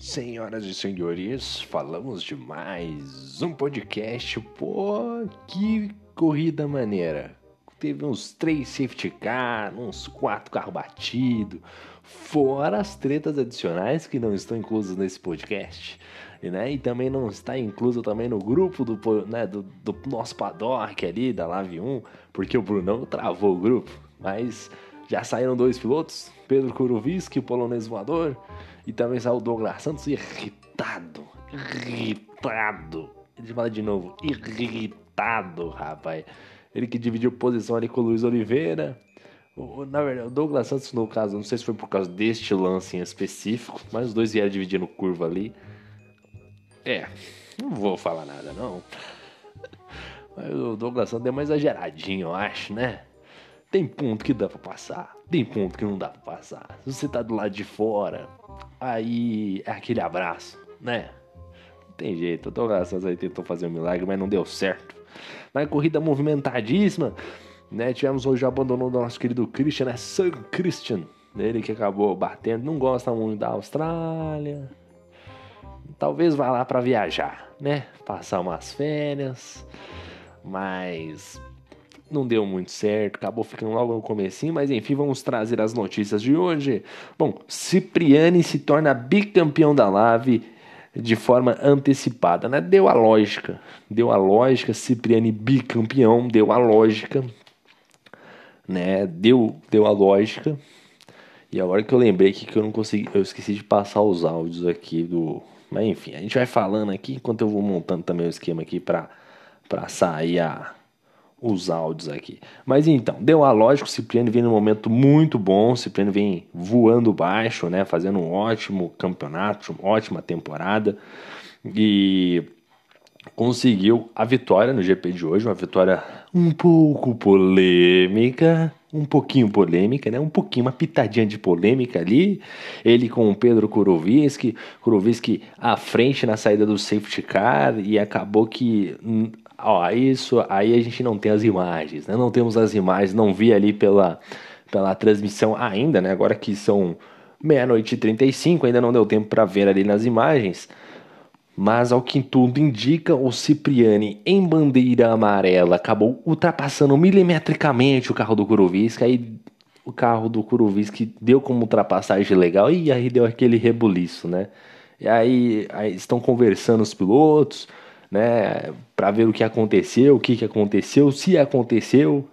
Senhoras e senhores, falamos de mais um podcast. Pô, que corrida maneira! Teve uns três safety car, uns quatro carros batidos, fora as tretas adicionais que não estão inclusas nesse podcast. Né? E também não está incluso também no grupo do, né, do, do nosso paddock ali, da Live 1, porque o Brunão travou o grupo. Mas já saíram dois pilotos, Pedro Kuroviski, o polonês voador, e também saiu o Douglas Santos irritado, irritado. Deixa eu falar de novo, irritado, rapaz. Ele que dividiu posição ali com o Luiz Oliveira. Na verdade, o Douglas Santos, no caso, não sei se foi por causa deste lance em específico, mas os dois vieram dividindo curva ali. É, não vou falar nada não. Mas o Douglas Santos deu uma exageradinha, eu acho, né? Tem ponto que dá pra passar, tem ponto que não dá pra passar. Se você tá do lado de fora, aí é aquele abraço, né? Não tem jeito, o Douglas Santos aí tentou fazer um milagre, mas não deu certo. Mas corrida movimentadíssima, né? Tivemos hoje o abandono do nosso querido Christian, né? Sir Christian, ele que acabou batendo, não gosta muito da Austrália. Talvez vá lá para viajar, né? Passar umas férias, mas não deu muito certo, acabou ficando logo no comecinho, mas enfim, vamos trazer as notícias de hoje. Bom, Cipriani se torna bicampeão da Lave de forma antecipada, né? Deu a lógica, deu a lógica, Cipriani bicampeão, deu a lógica, né? Deu, deu a lógica. E agora que eu lembrei que eu não consegui, eu esqueci de passar os áudios aqui do, mas enfim, a gente vai falando aqui enquanto eu vou montando também o esquema aqui para para sair a os áudios aqui. Mas então, deu a lógica, o Cipriano vem num momento muito bom, o Cipriano vem voando baixo, né, fazendo um ótimo campeonato, uma ótima temporada e conseguiu a vitória no GP de hoje, uma vitória um pouco polêmica, um pouquinho polêmica, né? Um pouquinho, uma pitadinha de polêmica ali. Ele com o Pedro Kuroviski, Kuroviski à frente na saída do safety car e acabou que Ó, isso aí a gente não tem as imagens, né? Não temos as imagens, não vi ali pela, pela transmissão ainda, né? Agora que são meia-noite e 35, ainda não deu tempo para ver ali nas imagens. Mas ao que tudo indica, o Cipriani em bandeira amarela acabou ultrapassando milimetricamente o carro do Kuroviski. Aí o carro do Kuroviski deu como ultrapassagem legal e aí deu aquele rebuliço, né? E aí, aí estão conversando os pilotos né, para ver o que aconteceu, o que, que aconteceu, se aconteceu,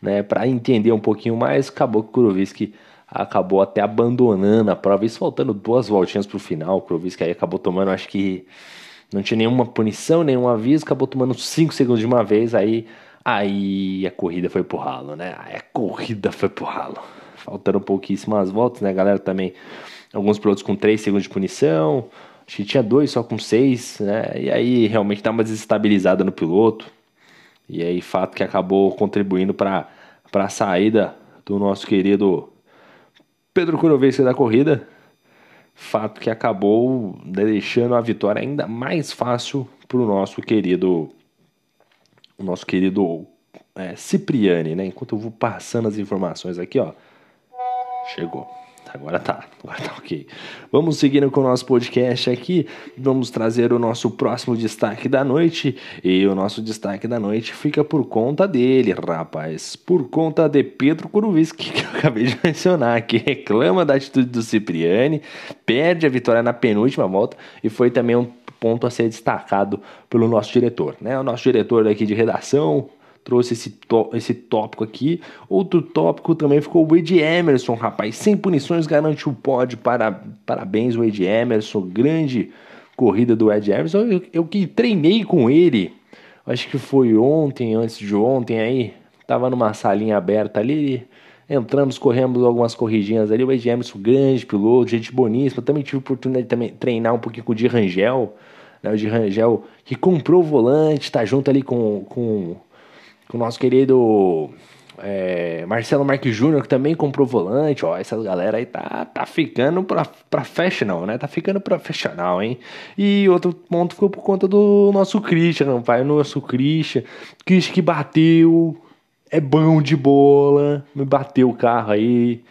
né, para entender um pouquinho mais, acabou que o Kuroviski acabou até abandonando a prova, isso faltando duas voltinhas para o final, o Kuroviski aí acabou tomando, acho que não tinha nenhuma punição, nenhum aviso, acabou tomando 5 segundos de uma vez, aí, aí a corrida foi pro ralo, né, aí a corrida foi pro ralo, faltando pouquíssimas voltas, né, galera também, alguns pilotos com 3 segundos de punição, Acho que tinha dois só com seis, né? E aí realmente dá uma desestabilizada no piloto. E aí, fato que acabou contribuindo para a saída do nosso querido Pedro Kurovski da corrida. Fato que acabou deixando a vitória ainda mais fácil para o nosso querido, o nosso querido é, Cipriani, né? Enquanto eu vou passando as informações aqui, ó, chegou. Agora tá, agora tá ok. Vamos seguindo com o nosso podcast aqui. Vamos trazer o nosso próximo destaque da noite. E o nosso destaque da noite fica por conta dele, rapaz. Por conta de Pedro Kuroviski, que eu acabei de mencionar, que reclama da atitude do Cipriani, perde a vitória na penúltima volta e foi também um ponto a ser destacado pelo nosso diretor, né? O nosso diretor aqui de redação, trouxe esse, esse tópico aqui. Outro tópico também ficou o Wade Emerson, rapaz. Sem punições garante o pódio. Para, parabéns, Wade Emerson. Grande corrida do Ed Emerson. Eu, eu que treinei com ele, acho que foi ontem, antes de ontem aí. Tava numa salinha aberta ali. Entramos, corremos algumas corridinhas ali. O Ed Emerson, grande piloto, gente boníssima. Também tive oportunidade de também treinar um pouquinho com o Di Rangel. Né, o Di Rangel que comprou o volante, tá junto ali com, com com o nosso querido é, Marcelo Marques Júnior, que também comprou volante. Ó, essa galera aí tá, tá ficando pra, professional, né? Tá ficando profissional, hein? E outro ponto foi por conta do nosso Christian, pai. Nosso Christian. Christian que bateu, é bom de bola, me bateu o carro aí.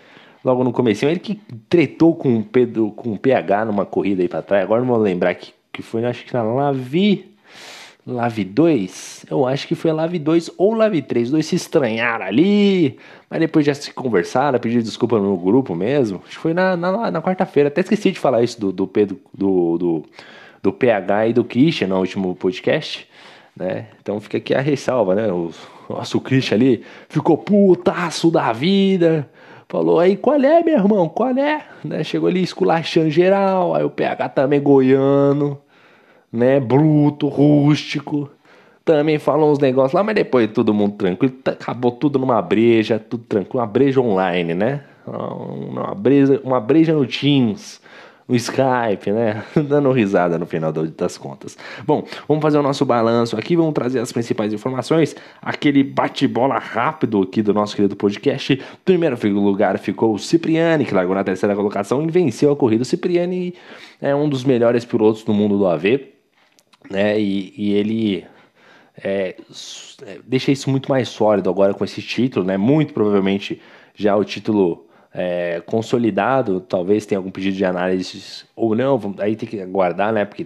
logo no começo. Ele que tretou com o Pedro, com o PH numa corrida aí pra trás. Agora não vou lembrar que, que foi, acho que na Lavi. Lave 2, eu acho que foi Lave 2 ou Lave 3. Os dois se estranharam ali, mas depois já se conversaram, pediram desculpa no grupo mesmo. Acho que foi na, na, na quarta-feira. Até esqueci de falar isso do, do Pedro, do, do, do PH e do Christian no último podcast, né? Então fica aqui a ressalva, né? O nosso Christian ali ficou putaço da vida. Falou aí, qual é, meu irmão? Qual é? Né? Chegou ali esculachando geral. Aí o PH também goiano né? Bruto, rústico. Também falou uns negócios lá, mas depois todo mundo tranquilo. Tá, acabou tudo numa breja, tudo tranquilo. Uma breja online, né? Uma breja, uma breja no Teams no Skype, né? Dando risada no final das contas. Bom, vamos fazer o nosso balanço aqui, vamos trazer as principais informações. Aquele bate-bola rápido aqui do nosso querido podcast. Primeiro lugar ficou o Cipriani, que largou na terceira colocação e venceu a corrida. O Cipriani é um dos melhores pilotos do mundo do AV né? E, e ele é, é, deixa isso muito mais sólido agora com esse título, né? Muito provavelmente já o título é, consolidado, talvez tenha algum pedido de análise ou não, aí tem que aguardar, né? Porque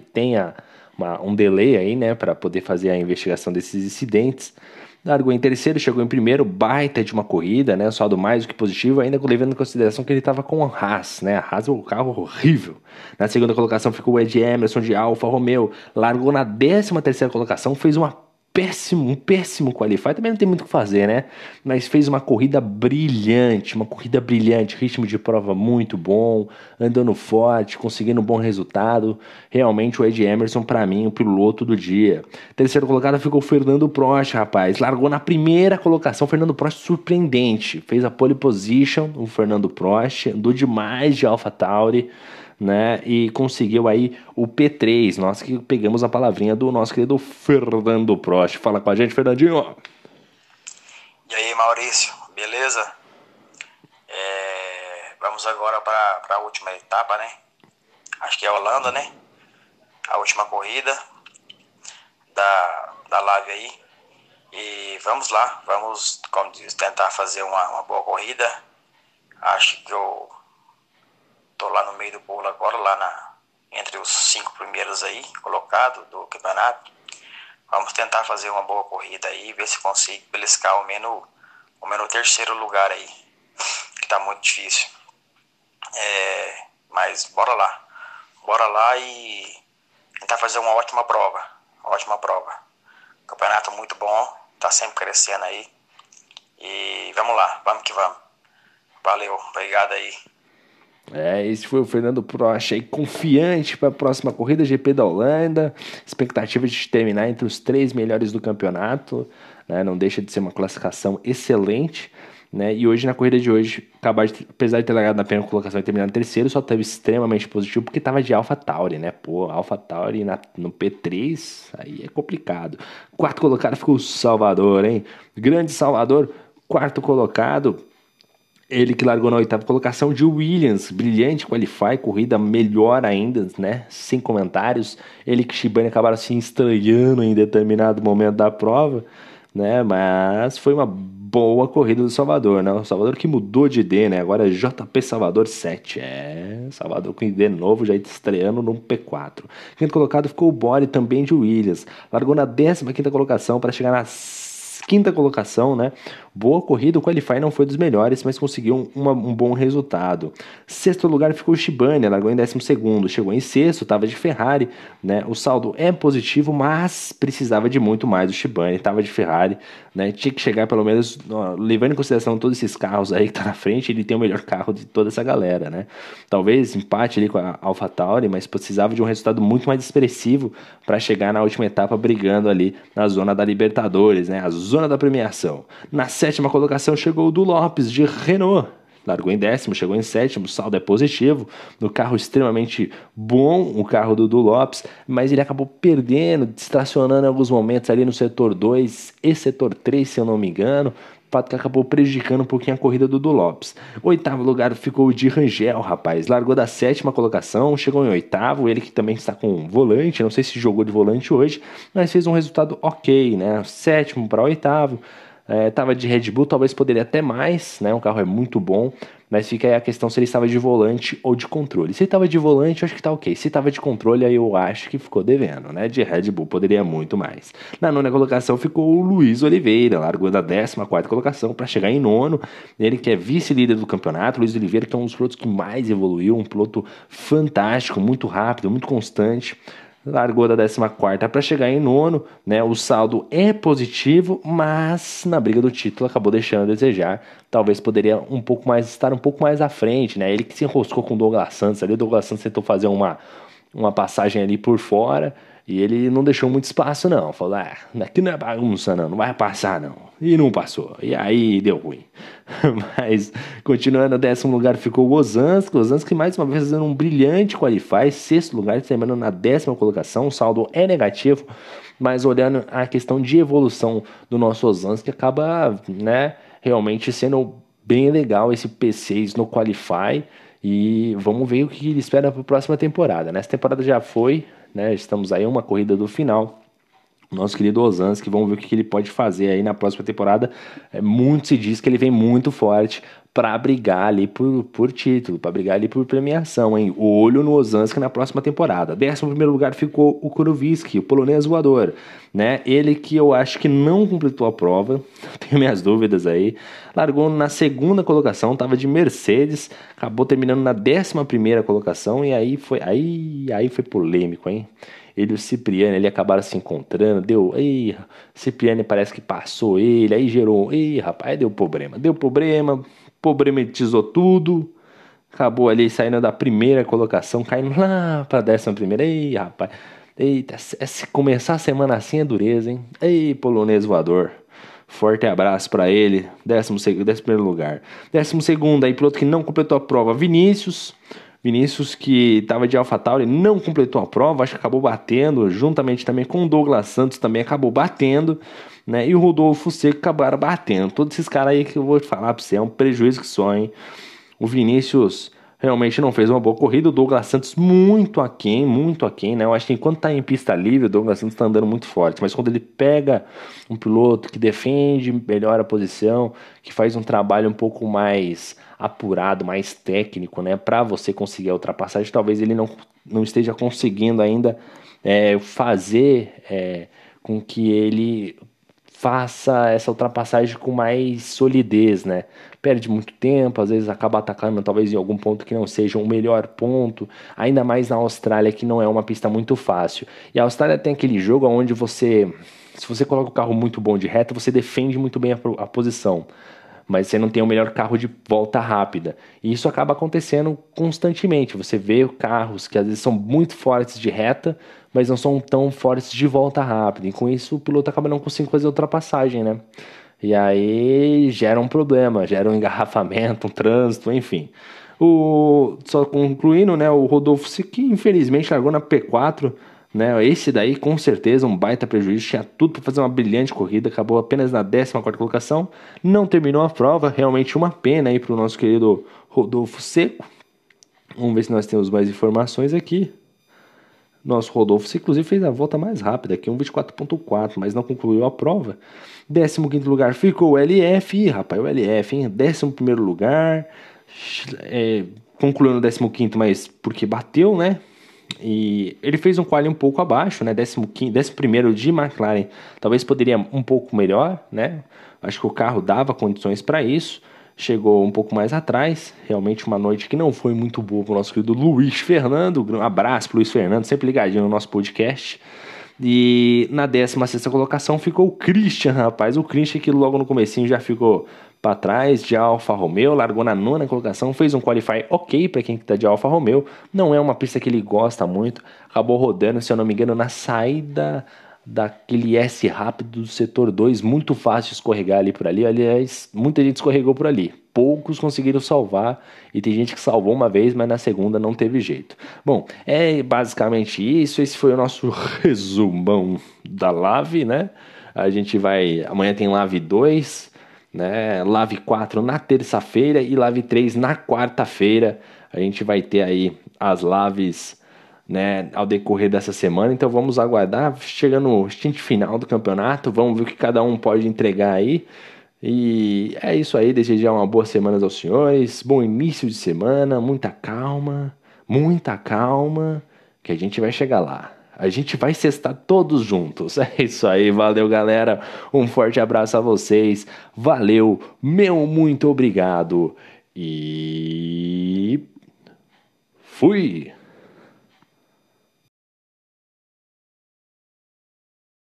uma, um delay aí, né? Para poder fazer a investigação desses incidentes. Largou em terceiro, chegou em primeiro, baita de uma corrida, né? Só do mais do que positivo, ainda levando em consideração que ele estava com a Haas, né? A Haas é um carro horrível. Na segunda colocação ficou o Ed Emerson de Alfa Romeo. Largou na décima terceira colocação, fez uma péssimo, um péssimo qualify, também não tem muito o que fazer, né? Mas fez uma corrida brilhante, uma corrida brilhante, ritmo de prova muito bom, andando forte, conseguindo um bom resultado. Realmente o Ed Emerson, para mim, o piloto do dia. Terceiro colocado ficou o Fernando Prost, rapaz. Largou na primeira colocação, Fernando Prost surpreendente. Fez a pole position, o Fernando Prost, andou demais de Alpha Tauri né? E conseguiu aí o P3. Nós que pegamos a palavrinha do nosso querido Fernando Prost. Fala com a gente, Fernandinho. E aí, Maurício, beleza? É, vamos agora para a última etapa, né? Acho que é a Holanda, né? A última corrida da, da live aí. E vamos lá, vamos, como diz, tentar fazer uma, uma boa corrida. Acho que eu Tô lá no meio do bolo agora, lá na, entre os cinco primeiros aí, colocado do campeonato. Vamos tentar fazer uma boa corrida aí, ver se consigo beliscar ao menos, ao menos o terceiro lugar aí, que tá muito difícil. É, mas bora lá. Bora lá e tentar fazer uma ótima prova. Ótima prova. Campeonato muito bom, tá sempre crescendo aí. E vamos lá, vamos que vamos. Valeu, obrigado aí. É, esse foi o Fernando Prost aí, confiante para a próxima corrida GP da Holanda. Expectativa de terminar entre os três melhores do campeonato. Né? Não deixa de ser uma classificação excelente. Né? E hoje, na corrida de hoje, acabar de, apesar de ter largado na primeira colocação e terminado em terceiro, só teve extremamente positivo porque estava de Alpha Tauri, né? Pô, Alpha Tauri na, no P3, aí é complicado. Quarto colocado ficou o Salvador, hein? Grande Salvador, quarto colocado ele que largou na oitava colocação de Williams, brilhante qualify, corrida melhor ainda, né? Sem comentários. Ele que Shibane acabaram se estranhando em determinado momento da prova, né? Mas foi uma boa corrida do Salvador, né? O Salvador que mudou de ID, né? Agora é JP Salvador 7. É, Salvador com ID novo, já estreando no P4. Quinto colocado ficou o Bore também de Williams. Largou na 15 quinta colocação para chegar na quinta colocação, né? Boa corrida, o Qualify não foi dos melhores, mas conseguiu um, bom resultado. Sexto lugar ficou o Shibane, largou em décimo segundo, chegou em sexto, estava de Ferrari, né? O saldo é positivo, mas precisava de muito mais o Shibane, estava de Ferrari, né? Tinha que chegar pelo menos, ó, levando em consideração todos esses carros aí que tá na frente, ele tem o melhor carro de toda essa galera, né? Talvez empate ali com a AlphaTauri, mas precisava de um resultado muito mais expressivo para chegar na última etapa brigando ali na zona da Libertadores, né? A zona da premiação. Na sétima colocação chegou o do Lopes, de Renault. Largou em décimo, chegou em sétimo, o saldo é positivo. No carro extremamente bom, o carro do, do Lopes, mas ele acabou perdendo, distracionando em alguns momentos ali no setor 2 e setor 3, se eu não me engano fato que acabou prejudicando um pouquinho a corrida do do Lopes. Oitavo lugar ficou o de Rangel, rapaz. Largou da sétima colocação, chegou em oitavo. Ele que também está com volante, não sei se jogou de volante hoje, mas fez um resultado ok, né? Sétimo para oitavo. É, tava de Red Bull, talvez poderia até mais, né? O carro é muito bom, mas fica aí a questão se ele estava de volante ou de controle. Se estava de volante, eu acho que tá ok. Se estava de controle, aí eu acho que ficou devendo, né? De Red Bull poderia muito mais. Na nona colocação ficou o Luiz Oliveira, largou da 14 quarta colocação para chegar em nono. Ele que é vice-líder do campeonato, Luiz Oliveira que é um dos pilotos que mais evoluiu, um piloto fantástico, muito rápido, muito constante largou da 14 para chegar em nono, né? O saldo é positivo, mas na briga do título acabou deixando a desejar. Talvez poderia um pouco mais estar um pouco mais à frente, né? Ele que se enroscou com o Douglas Santos ali, o Douglas Santos tentou fazer uma uma passagem ali por fora e ele não deixou muito espaço, não. Falou: ah, aqui não é bagunça, não, não vai passar, não. E não passou. E aí deu ruim. Mas, continuando, décimo lugar ficou. O Ozanski, mais uma vez, fazendo um brilhante qualify. Sexto lugar, terminando na décima colocação. O saldo é negativo. Mas olhando a questão de evolução do nosso Ozanski, acaba, né, realmente sendo bem legal esse P6 no qualify. E vamos ver o que ele espera para a próxima temporada. Nessa temporada já foi, né? Estamos aí uma corrida do final. Nosso querido Osansky, vamos ver o que ele pode fazer aí na próxima temporada. É, muito se diz que ele vem muito forte para brigar ali por, por título, para brigar ali por premiação, hein? Olho no Osansky na próxima temporada. Décimo primeiro lugar ficou o Kuroviski, o polonês voador, né? Ele que eu acho que não completou a prova, tenho minhas dúvidas aí. Largou na segunda colocação, estava de Mercedes, acabou terminando na décima primeira colocação e aí foi aí aí foi polêmico, hein? ele e o Cipriani ele acabaram se encontrando, deu, ei, Cipriani parece que passou ele, aí gerou, ei, rapaz, deu problema, deu problema, problematizou tudo, acabou ali saindo da primeira colocação, caindo lá para décima primeira, ei, rapaz, eita, se começar a semana assim é dureza, hein, ei, polonês voador. Forte abraço para ele. Décimo, décimo primeiro lugar. Décimo segundo, aí piloto que não completou a prova, Vinícius. Vinícius, que estava de AlphaTauri, não completou a prova, acho que acabou batendo, juntamente também com o Douglas Santos, também acabou batendo, né? E o Rodolfo Seco acabaram batendo. Todos esses caras aí que eu vou falar para você, é um prejuízo que só, hein? O Vinícius realmente não fez uma boa corrida. O Douglas Santos muito aquém, muito aquém, né? Eu acho que enquanto tá em pista livre, o Douglas Santos tá andando muito forte. Mas quando ele pega um piloto que defende, melhora a posição, que faz um trabalho um pouco mais apurado, mais técnico, né, para você conseguir a ultrapassagem, talvez ele não, não esteja conseguindo ainda é, fazer é, com que ele faça essa ultrapassagem com mais solidez, né? Perde muito tempo, às vezes acaba atacando talvez em algum ponto que não seja o melhor ponto, ainda mais na Austrália que não é uma pista muito fácil. E a Austrália tem aquele jogo onde você, se você coloca o carro muito bom de reta, você defende muito bem a, a posição mas você não tem o melhor carro de volta rápida. E isso acaba acontecendo constantemente. Você vê carros que às vezes são muito fortes de reta, mas não são tão fortes de volta rápida. E com isso o piloto acaba não conseguindo fazer ultrapassagem, né? E aí gera um problema, gera um engarrafamento, um trânsito, enfim. O, só concluindo, né, o Rodolfo que infelizmente largou na P4 né? Esse daí, com certeza, um baita prejuízo. Tinha tudo para fazer uma brilhante corrida. Acabou apenas na 14 colocação. Não terminou a prova. Realmente uma pena aí para o nosso querido Rodolfo Seco. Vamos ver se nós temos mais informações aqui. Nosso Rodolfo, inclusive, fez a volta mais rápida aqui, um 24.4, mas não concluiu a prova. 15 lugar ficou o LF, Ih, rapaz, o LF, hein? 11 lugar, é, concluiu no 15, mas porque bateu, né? E ele fez um quali um pouco abaixo, né? 15, primeiro de McLaren. Talvez poderia um pouco melhor, né? Acho que o carro dava condições para isso. Chegou um pouco mais atrás. Realmente uma noite que não foi muito boa para o nosso querido Luiz Fernando. Um abraço para Luiz Fernando, sempre ligadinho no nosso podcast. E na 16 colocação ficou o Christian, rapaz. O Christian que logo no comecinho já ficou para trás de Alfa Romeo, largou na nona colocação, fez um qualify ok para quem está de Alfa Romeo. Não é uma pista que ele gosta muito, acabou rodando, se eu não me engano, na saída daquele S rápido do setor 2, muito fácil escorregar ali por ali. Aliás, muita gente escorregou por ali. Poucos conseguiram salvar e tem gente que salvou uma vez, mas na segunda não teve jeito. Bom, é basicamente isso. Esse foi o nosso resumão da Lave, né? A gente vai. Amanhã tem Lave 2 né? Live 4 na terça-feira e Live 3 na quarta-feira. A gente vai ter aí as lives né, ao decorrer dessa semana, então vamos aguardar. Chegando no stint final do campeonato, vamos ver o que cada um pode entregar aí. E é isso aí, desejar uma boa semana aos senhores, bom início de semana, muita calma, muita calma, que a gente vai chegar lá. A gente vai cestar todos juntos. É isso aí, valeu galera. Um forte abraço a vocês. Valeu, meu muito obrigado. E fui.